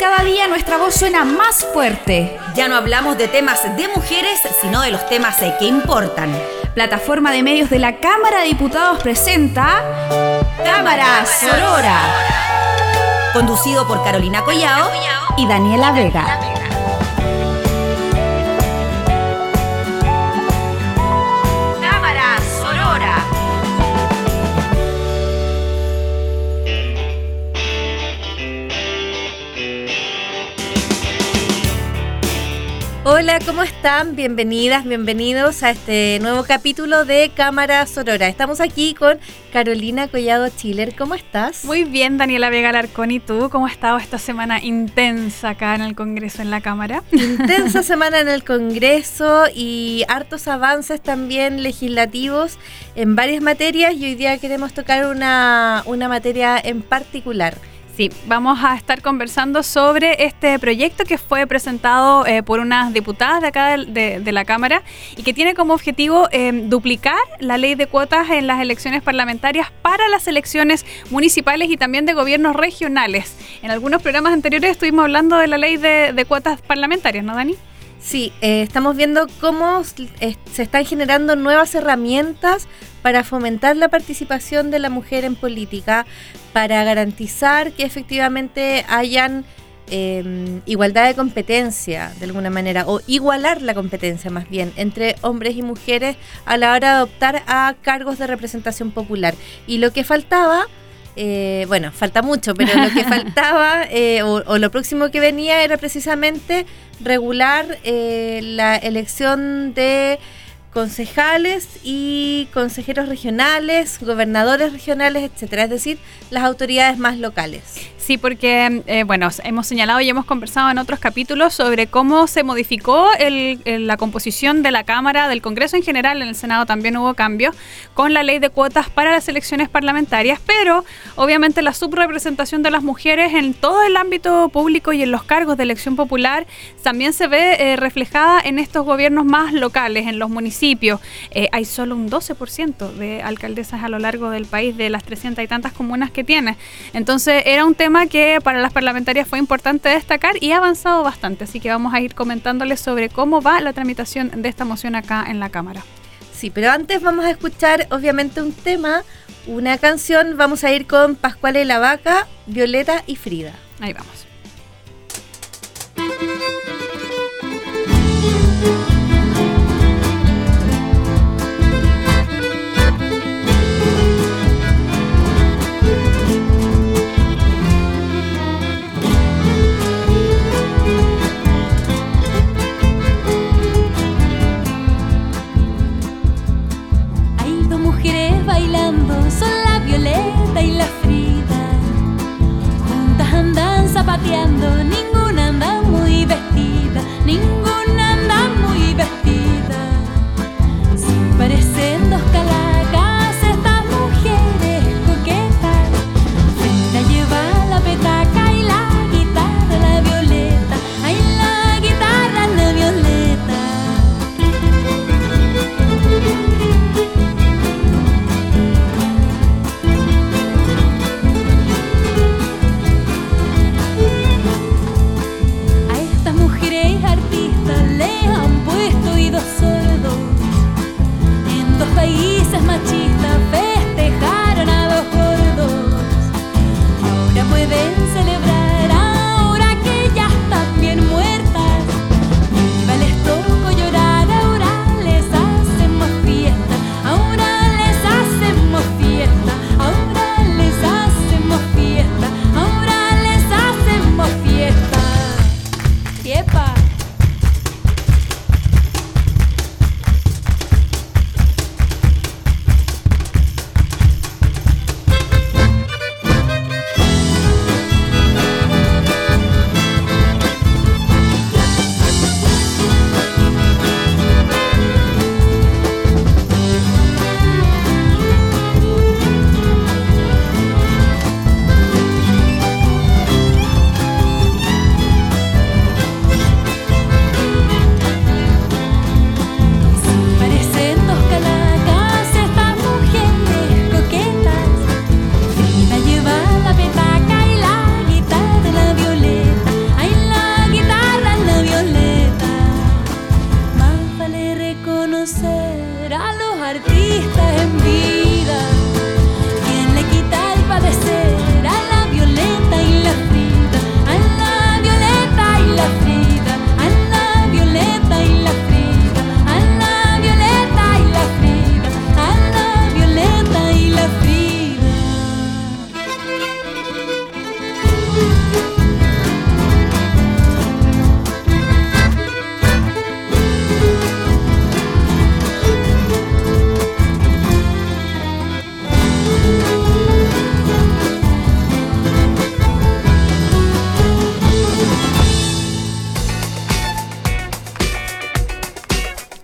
cada día nuestra voz suena más fuerte. Ya no hablamos de temas de mujeres, sino de los temas eh, que importan. Plataforma de medios de la Cámara de Diputados presenta Cámara Sorora. Conducido por Carolina Collao y Daniela Vega. Hola, ¿cómo están? Bienvenidas, bienvenidos a este nuevo capítulo de Cámara Sorora. Estamos aquí con Carolina Collado Chiller. ¿Cómo estás? Muy bien, Daniela Vega Larcón. ¿Y tú? ¿Cómo has estado esta semana intensa acá en el Congreso, en la Cámara? Intensa semana en el Congreso y hartos avances también legislativos en varias materias y hoy día queremos tocar una, una materia en particular. Sí, vamos a estar conversando sobre este proyecto que fue presentado eh, por unas diputadas de acá de, la Cámara y que tiene como objetivo eh, duplicar la ley de cuotas en las elecciones parlamentarias para las elecciones municipales y también de gobiernos regionales. En algunos programas anteriores estuvimos hablando de la ley de, de cuotas parlamentarias, ¿no, Dani? Sí, eh, estamos viendo cómo se están generando nuevas herramientas para fomentar la participación de la mujer en política, para garantizar que efectivamente hayan em, igualdad de competencia de alguna manera, o igualar la competencia más bien entre hombres y mujeres a la hora de optar a cargos de representación popular. Y lo que faltaba eh, bueno, falta mucho, pero lo que faltaba eh, o, lo próximo que venía era precisamente regular eh, la elección de concejales y consejeros regionales, gobernadores regionales, etcétera, es decir, las autoridades más locales. Sí, porque, eh, bueno, hemos señalado y hemos conversado en otros capítulos sobre cómo se modificó la composición de la Cámara, del Congreso en general, en el Senado también hubo cambios, con la ley de cuotas para las elecciones parlamentarias, pero obviamente la subrepresentación de las mujeres en todo el ámbito público y en los cargos de elección popular también se ve eh, reflejada en estos gobiernos más locales, en los municipios. Eh, hay solo un 12% de alcaldesas a lo largo del país, de las 300 y tantas comunas que tiene. Entonces era un tema que para las parlamentarias fue importante destacar y ha avanzado bastante, así que vamos a ir comentándoles sobre cómo va la tramitación de esta moción acá en la Cámara. Sí, pero antes vamos a escuchar obviamente un tema, una canción, vamos a ir con Pascual y la Vaca, Violeta y Frida. Ahí vamos.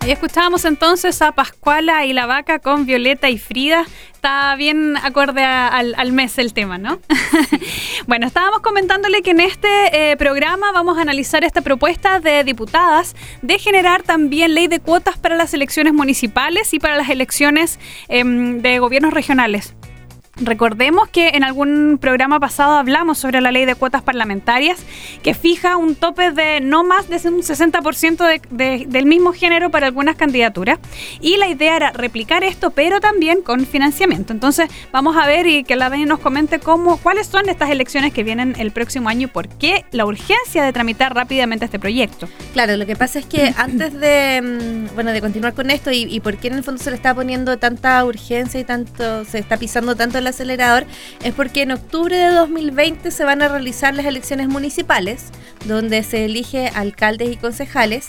Ahí escuchábamos entonces a Pascuala y la vaca con Violeta y Frida. Está bien acorde al, mes el tema, ¿no? bueno, estábamos comentándole que en este eh, programa vamos a analizar esta propuesta de diputadas de generar también ley de cuotas para las elecciones municipales y para las elecciones em, de gobiernos regionales. Recordemos que en algún programa pasado hablamos sobre la ley de cuotas parlamentarias que fija un tope de no más de un 60% del mismo género para algunas candidaturas y la idea era replicar esto pero también con financiamiento. Entonces vamos a ver y que la Dani nos comente cómo, cuáles son estas elecciones que vienen el próximo año y por qué la urgencia de tramitar rápidamente este proyecto. Claro, lo que pasa es que antes de, mm, bueno, de continuar con esto y, y por qué en el fondo se le está poniendo tanta urgencia y tanto se está pisando tanto acelerador es porque en octubre de 2020 se van a realizar las elecciones municipales, donde se elige alcaldes y concejales,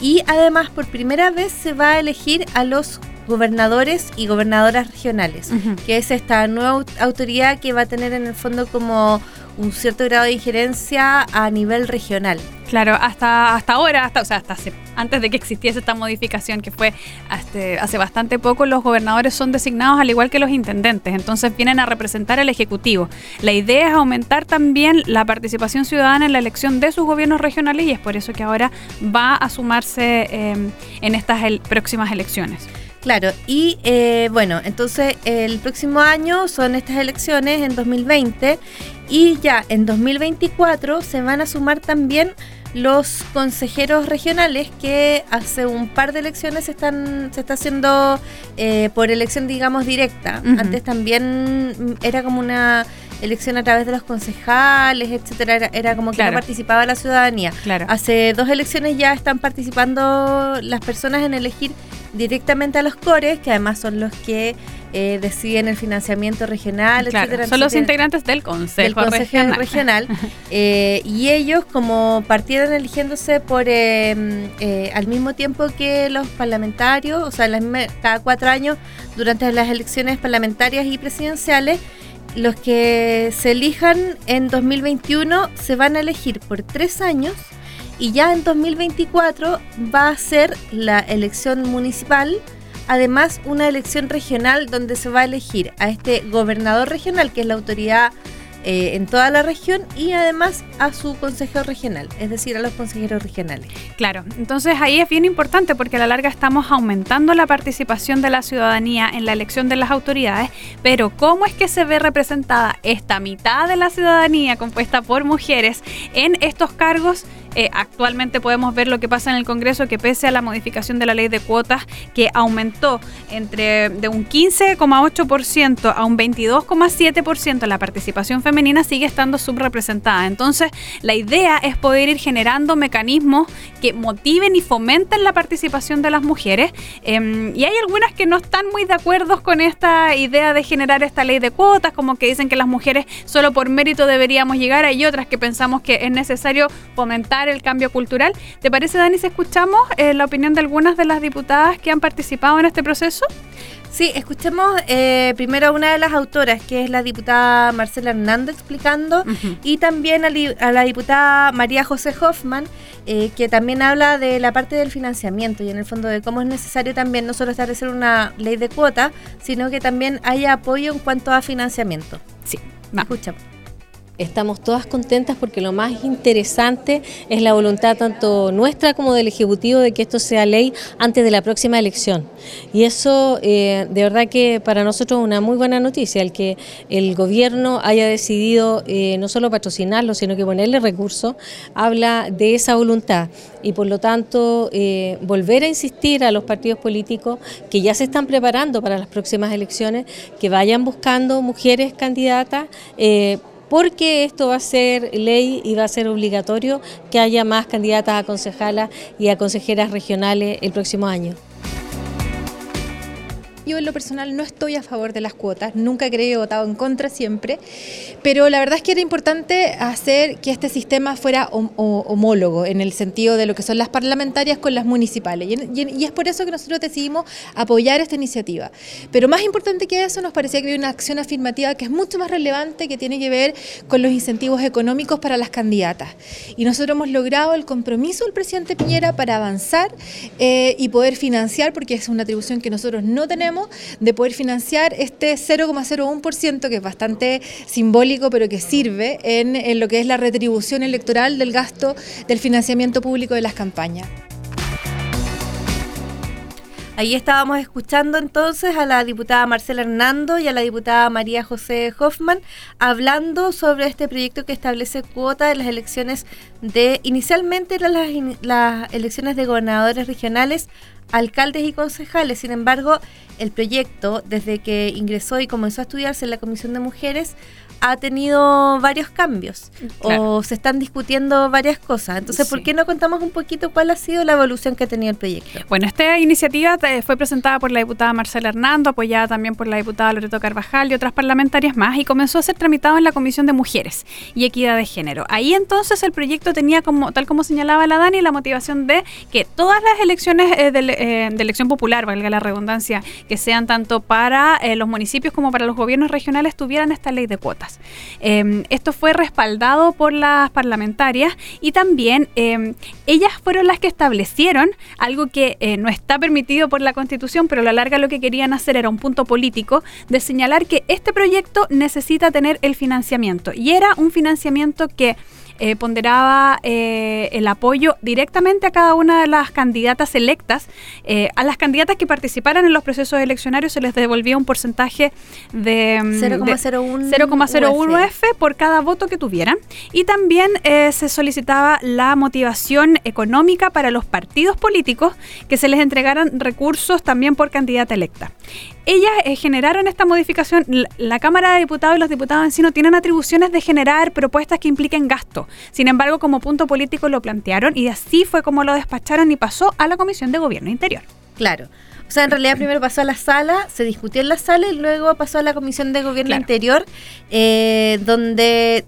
y además por primera vez se va a elegir a los gobernadores y gobernadoras regionales, que es esta nueva autoridad que va a tener en el fondo como un cierto grado de injerencia a nivel regional. Claro, hasta, hasta ahora, hasta, o sea, hasta antes de que existiese esta modificación que fue hace, hace bastante poco, los gobernadores son designados al igual que los intendentes, entonces vienen a representar al Ejecutivo. La idea es aumentar también la participación ciudadana en la elección de sus gobiernos regionales y es por eso que ahora va a sumarse eh, en estas próximas elecciones. Claro, y eh, bueno, entonces el próximo año son estas elecciones en 2020 y ya en 2024 se van a sumar también los consejeros regionales que hace un par de elecciones se están se está haciendo eh, por elección digamos directa. Antes también era como una elección a través de los concejales etcétera era, como que no participaba la ciudadanía. Claro. hace dos elecciones ya están participando las personas en elegir directamente a los cores, que además son los que eh, deciden el financiamiento regional, etcétera. Son los integrantes del Consejo, Regional. Eh, y ellos, como partieron eligiéndose por eh, al mismo tiempo que los parlamentarios, o sea, cada cuatro años, durante las elecciones parlamentarias y presidenciales, los que se elijan en 2021 se van a elegir por tres años y ya en 2024 va a ser la elección municipal, además una elección regional donde se va a elegir a este gobernador regional, que es la autoridad eh, en toda la región y además a su consejero regional, es decir, a los consejeros regionales. Claro, entonces ahí es bien importante porque a la larga estamos aumentando la participación de la ciudadanía en la elección de las autoridades, pero ¿cómo es que se ve representada esta mitad de la ciudadanía compuesta por mujeres en estos cargos? Eh, actualmente podemos ver lo que pasa en el Congreso, que pese a la modificación de la ley de cuotas, que aumentó entre de un 15,8% a un 22,7% la participación femenina, sigue estando subrepresentada. Entonces, la idea es poder ir generando mecanismos que motiven y fomenten la participación de las mujeres. Em, y hay algunas que no están muy de acuerdo con esta idea de generar esta ley de cuotas, como que dicen que las mujeres solo por mérito deberíamos llegar. Hay otras que pensamos que es necesario fomentar el cambio cultural. ¿Te parece, Dani, si escuchamos eh, la opinión de algunas de las diputadas que han participado en este proceso? Sí, escuchemos eh, primero a una de las autoras, que es la diputada Marcela Hernández explicando, y también a, la diputada María José Hoffman, eh, que también habla de la parte del financiamiento y en el fondo de cómo es necesario también no solo establecer una ley de cuota, sino que también haya apoyo en cuanto a financiamiento. Sí, escuchamos. Estamos todas contentas porque lo más interesante es la voluntad tanto nuestra como del Ejecutivo de que esto sea ley antes de la próxima elección. Y eso eh, de verdad que para nosotros es una muy buena noticia, el que el gobierno haya decidido eh, no solo patrocinarlo, sino que ponerle recursos, habla de esa voluntad. Y por lo tanto, eh, volver a insistir a los partidos políticos que ya se están preparando para las próximas elecciones, que vayan buscando mujeres candidatas porque esto va a ser ley y va a ser obligatorio que haya más candidatas a concejalas y a consejeras regionales el próximo año. Yo en lo personal no estoy a favor de las cuotas, nunca creo votado en contra siempre, pero la verdad es que era importante hacer que este sistema fuera homólogo en el sentido de lo que son las parlamentarias con las municipales. Y, es por eso que nosotros decidimos apoyar esta iniciativa. Pero más importante que eso, nos parecía que había una acción afirmativa que es mucho más relevante, que tiene que ver con los incentivos económicos para las candidatas. Y nosotros hemos logrado el compromiso del presidente Piñera para avanzar eh, y poder financiar, porque es una atribución que nosotros no tenemos, de poder financiar este 0,01%, que es bastante simbólico, pero que sirve en, en lo que es la retribución electoral del gasto del financiamiento público de las campañas. Ahí estábamos escuchando entonces a la diputada Marcela Hernando y a la diputada María José Hoffman hablando sobre este proyecto que establece cuota de las elecciones de, inicialmente eran las, las elecciones de gobernadores regionales, alcaldes y concejales. Sin embargo, el proyecto, desde que ingresó y comenzó a estudiarse en la Comisión de Mujeres, ha tenido varios cambios o se están discutiendo varias cosas. Entonces, ¿por qué no contamos un poquito cuál ha sido la evolución que ha tenido el proyecto? Bueno, esta iniciativa eh, fue presentada por la diputada Marcela Hernando, apoyada también por la diputada Loreto Carvajal y otras parlamentarias más, y comenzó a ser tramitado en la Comisión de Mujeres y Equidad de Género. Ahí entonces el proyecto tenía, como tal como señalaba la Dani, la motivación de que todas las elecciones eh, eh, de, elección popular, valga la redundancia, que sean tanto para los municipios como para los gobiernos regionales, tuvieran esta ley de cuotas. Em, esto fue respaldado por las parlamentarias y también em, ellas fueron las que establecieron algo que eh, no está permitido por la Constitución, pero a la larga lo que querían hacer era un punto político de señalar que este proyecto necesita tener el financiamiento. Y era un financiamiento que eh, ponderaba eh, el apoyo directamente a cada una de las candidatas electas. Eh, a las candidatas que participaran en los procesos eleccionarios se les devolvía un porcentaje de 0,01 mm, F por cada voto que tuvieran. Y también se solicitaba la motivación económica para los partidos políticos que se les entregaran recursos también por candidata electa ellas eh, generaron esta modificación. La, Cámara de Diputados y los diputados en sí no tienen atribuciones de generar propuestas que impliquen gasto. Sin embargo, como punto político lo plantearon y así fue como lo despacharon y pasó a la Comisión de Gobierno Interior. Claro. O sea, en realidad primero pasó a la sala, se discutió en la sala y luego pasó a la Comisión de Gobierno Interior, eh, donde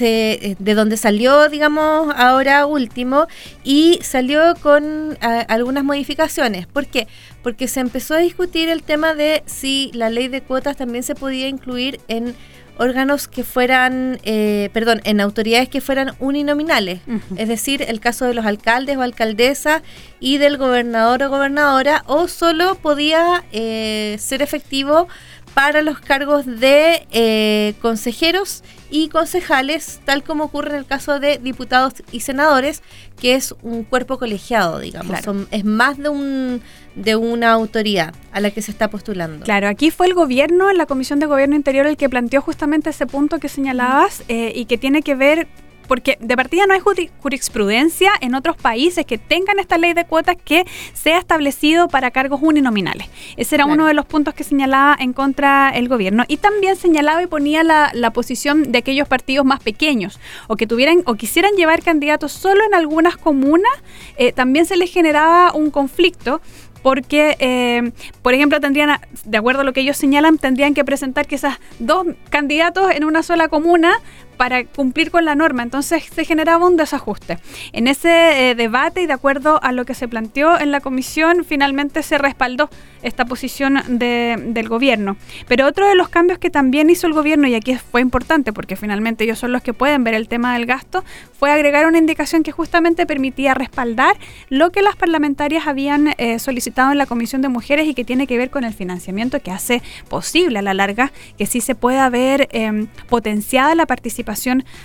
eh, de donde salió, digamos, ahora último, y salió con algunas modificaciones. ¿Por qué? Porque se empezó a discutir el tema de si la ley de cuotas también se podía incluir en órganos que fueran, eh, perdón, en autoridades que fueran uninominales, es decir, el caso de los alcaldes o alcaldesas y del gobernador o gobernadora, o solo podía eh, ser efectivo para los cargos de eh, consejeros y concejales, tal como ocurre en el caso de diputados y senadores, que es un cuerpo colegiado, digamos. es más de un de una autoridad a la que se está postulando. Claro, aquí fue el gobierno, la Comisión de Gobierno Interior, el que planteó justamente ese punto que señalabas eh, y que tiene que ver porque de partida no hay jurisprudencia en otros países que tengan esta ley de cuotas que sea establecido para cargos uninominales. Ese era uno de los puntos que señalaba en contra el gobierno. Y también señalaba y ponía la, posición de aquellos partidos más pequeños o que tuvieran o quisieran llevar candidatos solo en algunas comunas, eh, también se les generaba un conflicto porque, eh, por ejemplo, tendrían, de acuerdo a lo que ellos señalan, tendrían que presentar quizás dos candidatos en una sola comuna para cumplir con la norma. Entonces se generaba un desajuste. En ese eh, debate y de acuerdo a lo que se planteó en la comisión, finalmente se respaldó esta posición del gobierno. Pero otro de los cambios que también hizo el gobierno, y aquí fue importante porque finalmente ellos son los que pueden ver el tema del gasto, fue agregar una indicación que justamente permitía respaldar lo que las parlamentarias habían eh, solicitado en la Comisión de Mujeres y que tiene que ver con el financiamiento que hace posible a la larga que sí se pueda ver em, potenciada la participación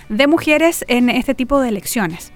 de mujeres en este tipo de elecciones.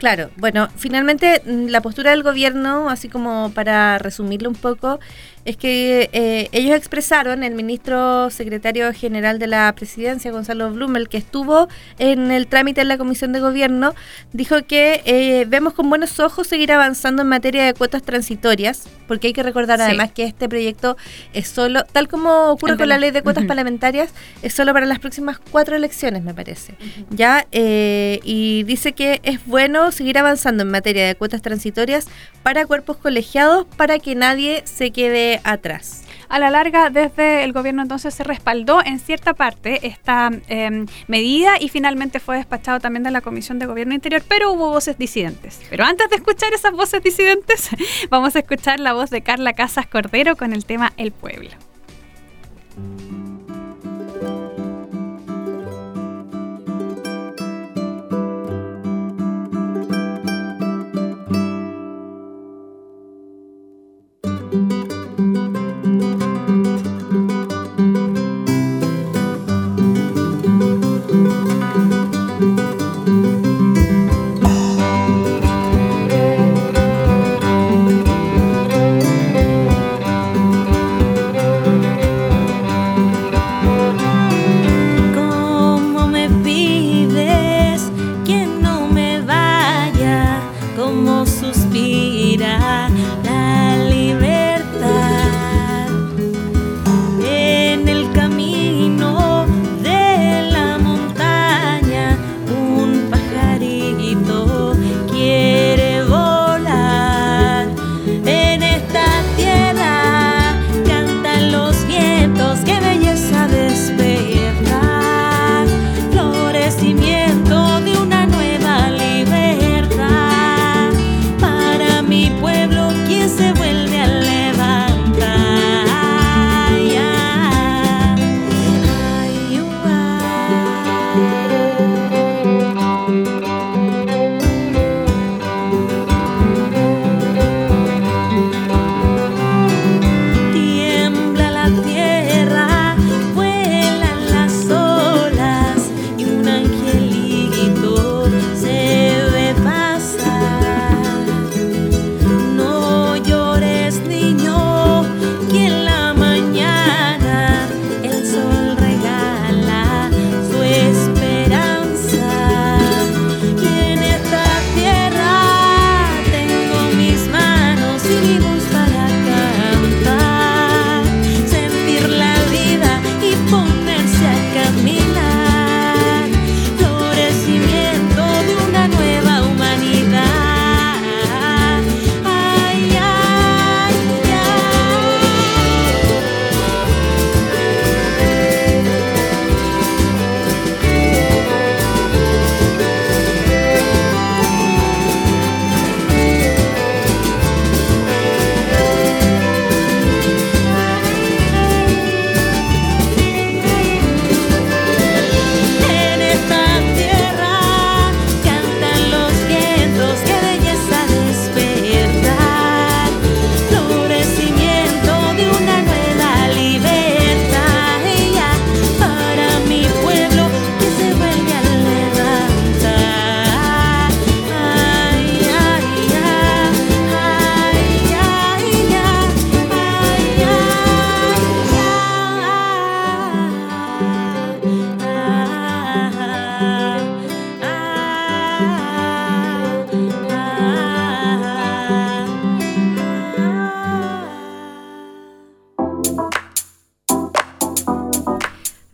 Claro, bueno, finalmente mm, la postura del gobierno, así como para resumirlo un poco, es que eh, ellos expresaron, el ministro secretario general de la presidencia, Gonzalo Blumel, que estuvo en el trámite en la Comisión de Gobierno, dijo que eh, vemos con buenos ojos seguir avanzando en materia de cuotas transitorias, porque hay que recordar además que este proyecto es solo, tal como ocurre con la ley de cuotas parlamentarias, es solo para las próximas cuatro elecciones, me parece. Ya, eh, y dice que es bueno seguir avanzando en materia de cuotas transitorias para cuerpos colegiados para que nadie se quede quede atrás. A la larga, desde el gobierno entonces se respaldó en cierta parte esta em, medida y finalmente fue despachado también de la Comisión de Gobierno Interior, pero hubo voces disidentes. Pero antes de escuchar esas voces disidentes, vamos a escuchar la voz de Carla Casas Cordero con el tema El Pueblo.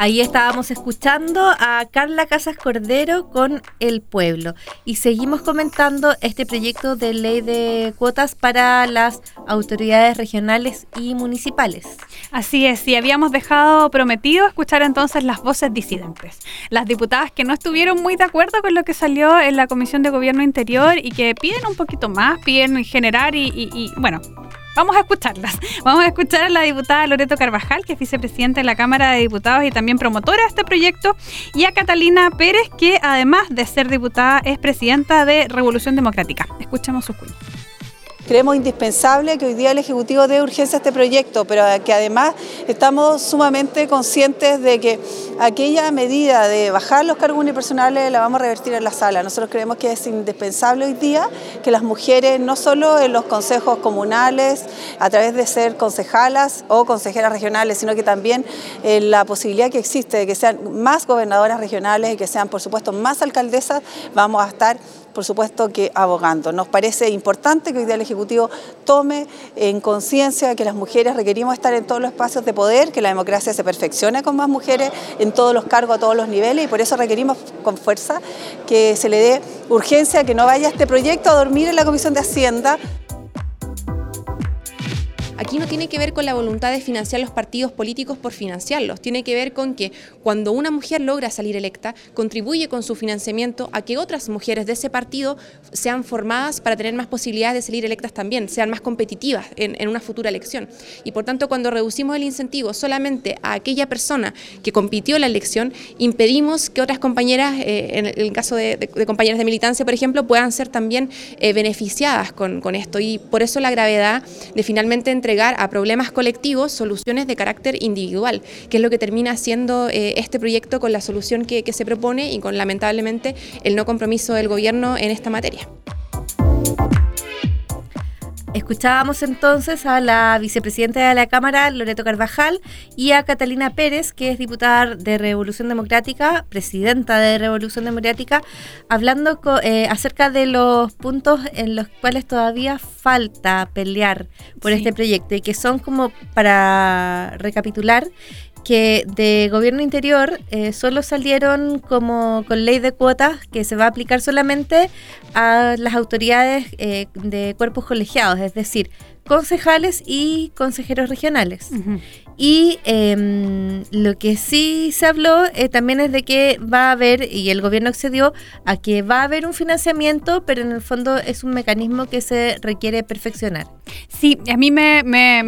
Ahí estábamos escuchando a Carla Casas Cordero con El Pueblo y seguimos comentando este proyecto de ley de cuotas para las autoridades regionales y municipales. Así es, y habíamos dejado prometido escuchar entonces las voces disidentes, las diputadas que no estuvieron muy de acuerdo con lo que salió en la Comisión de Gobierno Interior y que piden un poquito más, piden generar y, y bueno, Vamos a escucharlas. Vamos a escuchar a la diputada Loreto Carvajal, que es vicepresidenta de la Cámara de Diputados y también promotora de este proyecto, y a Catalina Pérez, que además de ser diputada es presidenta de Revolución Democrática. Escuchemos su cuña. Creemos indispensable que hoy día el Ejecutivo dé urgencia a este proyecto, pero que además estamos sumamente conscientes de que aquella medida de bajar los cargos unipersonales la vamos a revertir en la sala. Nosotros creemos que es indispensable hoy día que las mujeres, no solo en los consejos comunales, a través de ser concejalas o consejeras regionales, sino que también en la posibilidad que existe de que sean más gobernadoras regionales y que sean, por supuesto, más alcaldesas, vamos a estar por supuesto que abogando. Nos parece importante que hoy día el Ejecutivo tome en conciencia que las mujeres requerimos estar en todos los espacios de poder, que la democracia se perfeccione con más mujeres en todos los cargos, a todos los niveles, y por eso requerimos con fuerza que se le dé urgencia, que no vaya este proyecto a dormir en la Comisión de Hacienda. Aquí no tiene que ver con la voluntad de financiar los partidos políticos por financiarlos, tiene que ver con que cuando una mujer logra salir electa, contribuye con su financiamiento a que otras mujeres de ese partido sean formadas para tener más posibilidades de salir electas también, sean más competitivas en, una futura elección. Y por tanto, cuando reducimos el incentivo solamente a aquella persona que compitió la elección, impedimos que otras compañeras, eh, en el caso de, compañeras de militancia, por ejemplo, puedan ser también eh, beneficiadas con, con esto. Y por eso la gravedad de finalmente entregar a problemas colectivos soluciones de carácter individual, que es lo que termina haciendo eh, este proyecto con la solución que, que se propone y con lamentablemente el no compromiso del gobierno en esta materia. Escuchábamos entonces a la vicepresidenta de la Cámara, Loreto Carvajal, y a Catalina Pérez, que es diputada de Revolución Democrática, presidenta de Revolución Democrática, hablando eh, acerca de los puntos en los cuales todavía falta pelear por este proyecto y que son como para recapitular que de gobierno interior eh, solo salieron como con ley de cuotas que se va a aplicar solamente a las autoridades eh, de cuerpos colegiados, es decir, concejales y consejeros regionales. Y em, lo que sí se habló eh, también es de que va a haber, y el gobierno accedió, a que va a haber un financiamiento, pero en el fondo es un mecanismo que se requiere perfeccionar. Sí, a mí me,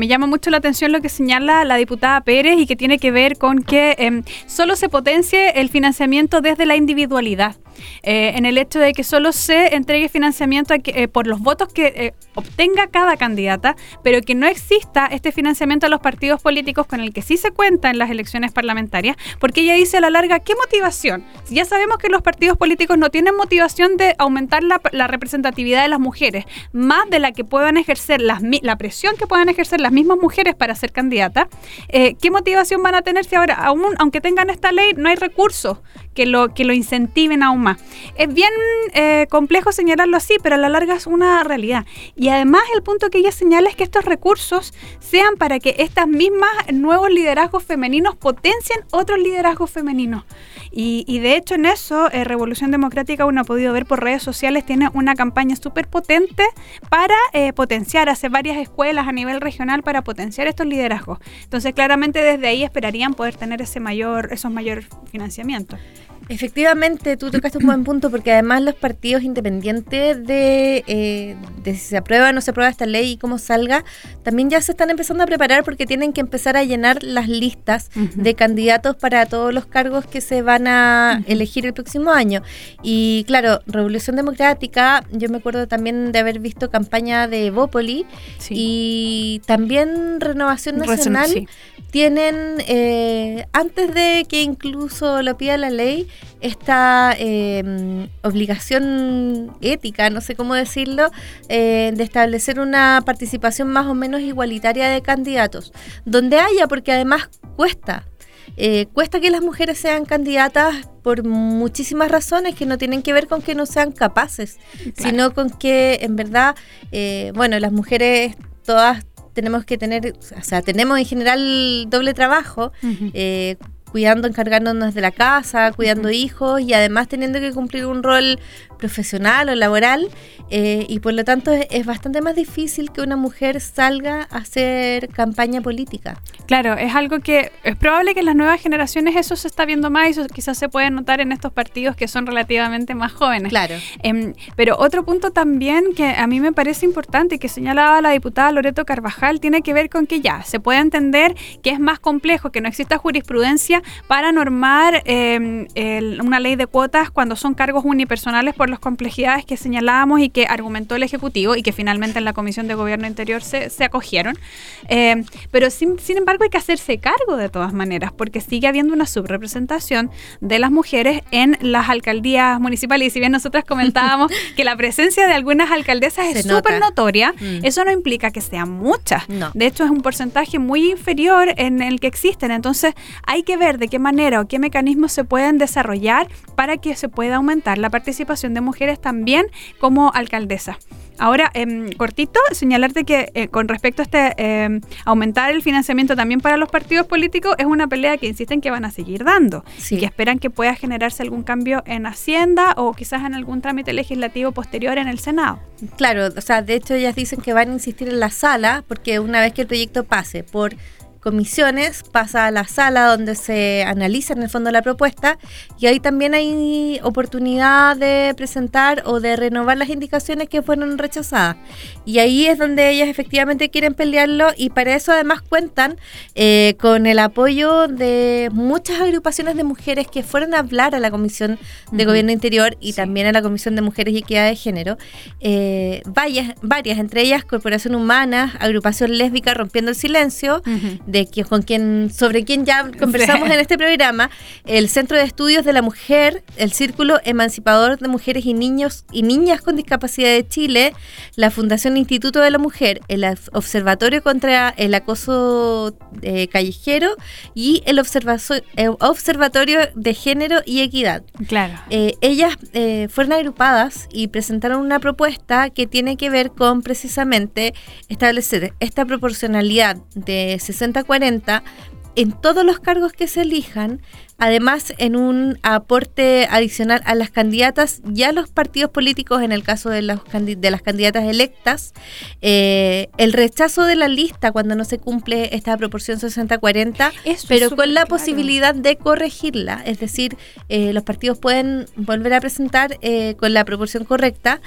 llama mucho la atención lo que señala la diputada Pérez y que tiene que ver con que em, solo se potencie el financiamiento desde la individualidad. Eh, en el hecho de que solo se entregue financiamiento eh, por los votos que obtenga cada candidata, pero que no exista este financiamiento a los partidos políticos con el que sí se cuenta en las elecciones parlamentarias, porque ella dice a la larga, ¿qué motivación? Si ya sabemos que los partidos políticos no tienen motivación de aumentar la, representatividad de las mujeres, más de la que puedan ejercer, la presión que puedan ejercer las mismas mujeres para ser candidatas, eh, ¿qué motivación van a tener si ahora, aunque tengan esta ley, no hay recursos que lo, que lo incentiven aún más? Es bien eh, complejo señalarlo así, pero a la larga es una realidad. Y además el punto que ella señala es que estos recursos sean para que estas mismas nuevos liderazgos femeninos potencian otros liderazgos femeninos. Y, de hecho en eso, eh, Revolución Democrática, uno ha podido ver por redes sociales, tiene una campaña súper potente para eh, potenciar, hace varias escuelas a nivel regional para potenciar estos liderazgos. Entonces claramente desde ahí esperarían poder tener ese mayor, esos mayores financiamientos. Efectivamente, tú tocaste un buen punto porque además los partidos independientes de, eh, de, si se aprueba o no se aprueba esta ley y cómo salga, también ya se están empezando a preparar porque tienen que empezar a llenar las listas de candidatos para todos los cargos que se van a elegir el próximo año. Y claro, Revolución Democrática, yo me acuerdo también de haber visto campaña de Bópoli y también Renovación Nacional tienen, eh, antes de que incluso lo pida la ley, esta em, obligación ética, no sé cómo decirlo, eh, de establecer una participación más o menos igualitaria de candidatos, donde haya, porque además cuesta. Eh, cuesta que las mujeres sean candidatas por muchísimas razones que no tienen que ver con que no sean capaces, sino con que en verdad, bueno, las mujeres todas tenemos que tener, o sea, tenemos en general doble trabajo, eh, cuidando, encargándonos de la casa, cuidando hijos y además teniendo que cumplir un rol profesional o laboral eh, y por lo tanto es, bastante más difícil que una mujer salga a hacer campaña política. Claro, es algo que es probable que en las nuevas generaciones eso se está viendo más y eso quizás se puede notar en estos partidos que son relativamente más jóvenes. Claro. Em, pero otro punto también que a mí me parece importante y que señalaba la diputada Loreto Carvajal tiene que ver con que ya se puede entender que es más complejo, que no exista jurisprudencia para normar em, una ley de cuotas cuando son cargos unipersonales por las complejidades que señalábamos y que argumentó el Ejecutivo y que finalmente en la Comisión de Gobierno Interior se, acogieron. Eh, pero sin, sin, embargo hay que hacerse cargo de todas maneras porque sigue habiendo una subrepresentación de las mujeres en las alcaldías municipales y si bien nosotras comentábamos que la presencia de algunas alcaldesas es súper notoria, mm. eso no implica que sean muchas. De hecho es un porcentaje muy inferior en el que existen. Entonces hay que ver de qué manera o qué mecanismos se pueden desarrollar para que se pueda aumentar la participación de mujeres también como alcaldesa. Ahora, em, cortito, señalarte que eh, con respecto a este em, aumentar el financiamiento también para los partidos políticos es una pelea que insisten que van a seguir dando Sí. y que esperan que pueda generarse algún cambio en Hacienda o quizás en algún trámite legislativo posterior en el Senado. Claro, o sea, de hecho ellas dicen que van a insistir en la sala porque una vez que el proyecto pase por comisiones, pasa a la sala donde se analiza en el fondo la propuesta y ahí también hay oportunidad de presentar o de renovar las indicaciones que fueron rechazadas. Y ahí es donde ellas efectivamente quieren pelearlo y para eso además cuentan eh, con el apoyo de muchas agrupaciones de mujeres que fueron a hablar a la Comisión de. Gobierno Interior y también a la Comisión de Mujeres y Equidad de Género. Eh, varias, varias, entre ellas Corporación Humana, Agrupación Lésbica Rompiendo el Silencio, de que, con quien, sobre quien ya conversamos Sí. en este programa, el Centro de Estudios de la Mujer, el Círculo Emancipador de Mujeres y Niños y Niñas con Discapacidad de Chile, la Fundación Instituto de la Mujer, el Observatorio contra el Acoso eh, Callejero y el eh, Observatorio de Género y Equidad. Claro. Eh, ellas eh, fueron agrupadas y presentaron una propuesta que tiene que ver con precisamente establecer esta proporcionalidad de 60-40 en todos los cargos que se elijan, además en un aporte adicional a las candidatas y a los partidos políticos en el caso de, las candi- de las candidatas electas, eh, el rechazo de la lista cuando no se cumple esta proporción 60-40, Eso es pero con la claro. posibilidad de corregirla, es decir, eh, los partidos pueden volver a presentar eh, con la proporción correcta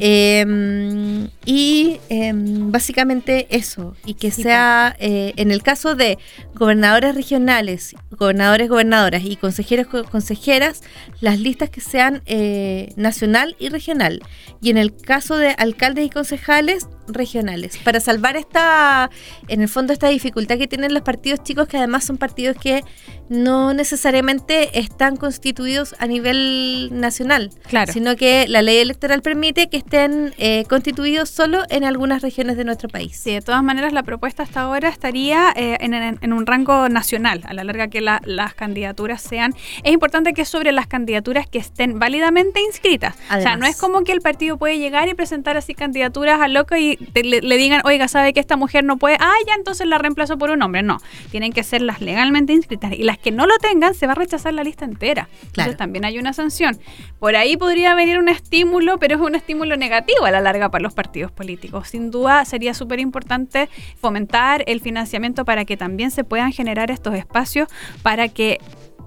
eh, y eh, básicamente eso, y que sea eh, en el caso de gobernadores regionales, gobernadores, gobernadoras y consejeros, co- consejeras, las listas que sean eh, nacional y regional, y en el caso de alcaldes y concejales, regionales, para salvar esta, en el fondo, esta dificultad que tienen los partidos chicos, que además son partidos que no necesariamente están constituidos a nivel nacional, Claro. sino que la ley electoral permite que estén eh, constituidos solo en algunas regiones de nuestro país. Sí, de todas maneras la propuesta hasta ahora estaría eh, en, en- en un rango nacional, a la larga que la- las candidaturas sean. Es importante que sobre las candidaturas que estén válidamente inscritas. O sea, Además. no es como que el partido puede llegar y presentar así candidaturas a loco y te- le, le digan, oiga, sabe que esta mujer no puede, ah, ya entonces la reemplazo por un hombre. No, tienen que ser las legalmente inscritas y las que no lo tengan se va a rechazar la lista entera. Claro. Entonces también hay una sanción. Por ahí podría venir un estímulo, pero es un estímulo negativo a la larga para los partidos políticos. Sin duda sería súper importante fomentar el financiamiento para que también se puedan generar estos espacios para que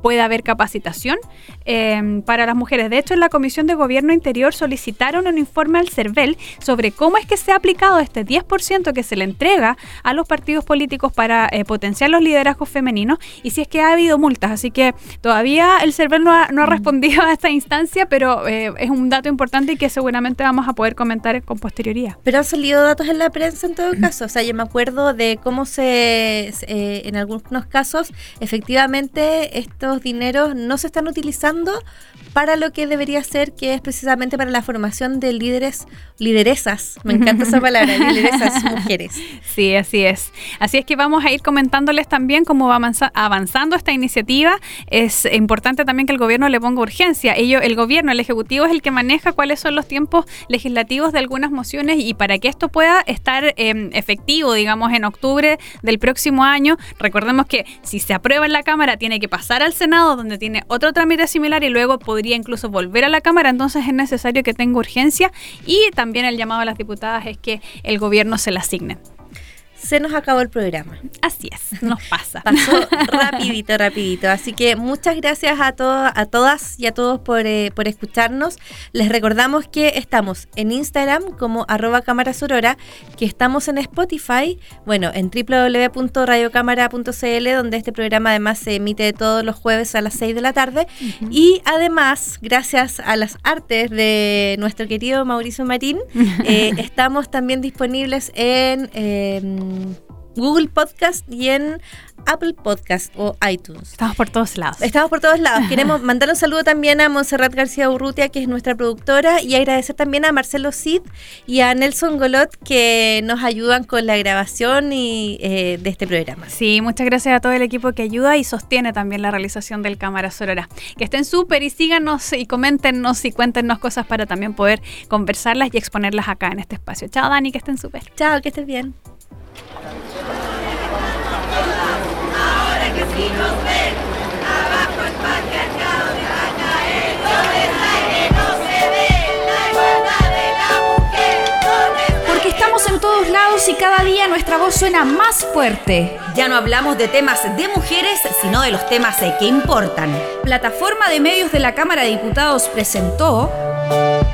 pueda haber capacitación eh, para las mujeres. De hecho, en la Comisión de Gobierno Interior solicitaron un informe al CERVEL sobre cómo es que se ha aplicado este 10% que se le entrega a los partidos políticos para eh, potenciar los liderazgos femeninos y si es que ha habido multas. Así que todavía el CERVEL no ha, no ha respondido a esta instancia, pero eh, es un dato importante y que seguramente vamos a poder comentar con posterioridad. Pero han salido datos en la prensa en todo caso. O sea, yo me acuerdo de cómo se, se- eh, en algunos casos, efectivamente, estos dineros no se están utilizando para lo que debería ser, que es precisamente para la formación de líderes, lideresas. Me encanta esa palabra, lideresas mujeres. Sí, así es. Así es que vamos a ir comentándoles también cómo va avanza- avanzando esta iniciativa. Es importante también que el gobierno le ponga urgencia. Ello, el gobierno, el ejecutivo es el que maneja cuáles son los tiempos legislativos de algunas mociones y para que esto pueda estar eh, efectivo, digamos, en octubre del próximo año, recordemos que si se aprueba en la Cámara tiene que pasar al Senado donde tiene otro trámite similar y luego podría incluso volver a la Cámara, entonces es necesario que tenga urgencia y también el llamado a las diputadas es que el gobierno se la asigne. Se nos acabó el programa. Así es, nos pasa. Pasó rapidito, rapidito. Así que muchas gracias a, to- a todas y a todos por, eh, por escucharnos. Les recordamos que estamos en Instagram como arroba cámara sorora, que estamos en Spotify, bueno, en www.radiocámara.cl, donde este programa además se emite todos los jueves a las 6 de la tarde. Y además, gracias a las artes de nuestro querido Mauricio Marín, eh, estamos también disponibles en... eh, Google Podcast y en Apple Podcast o iTunes. Estamos por todos lados. Estamos por todos lados. Queremos mandar un saludo también a Montserrat García Urrutia, que es nuestra productora, y agradecer también a Marcelo Cid y a Nelson Golot, que nos ayudan con la grabación y, eh, de este programa. Sí, muchas gracias a todo el equipo que ayuda y sostiene también la realización del Cámara Sorora. Que estén súper y síganos y coméntenos y cuéntenos cosas para también poder conversarlas y exponerlas acá en este espacio. Chao, Dani, que estén súper. Chao, que estés bien. Porque estamos en todos lados y cada día nuestra voz suena más fuerte. Ya no hablamos de temas de mujeres, sino de los temas que importan. Plataforma de Medios de la Cámara de Diputados presentó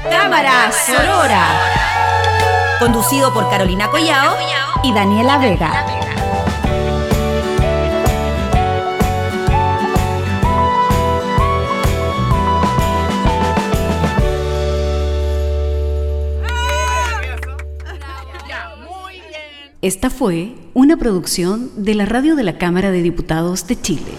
Cámara Sorora. Conducido por Carolina Collao y Daniela Vega. Esta fue una producción de la Radio de la Cámara de Diputados de Chile.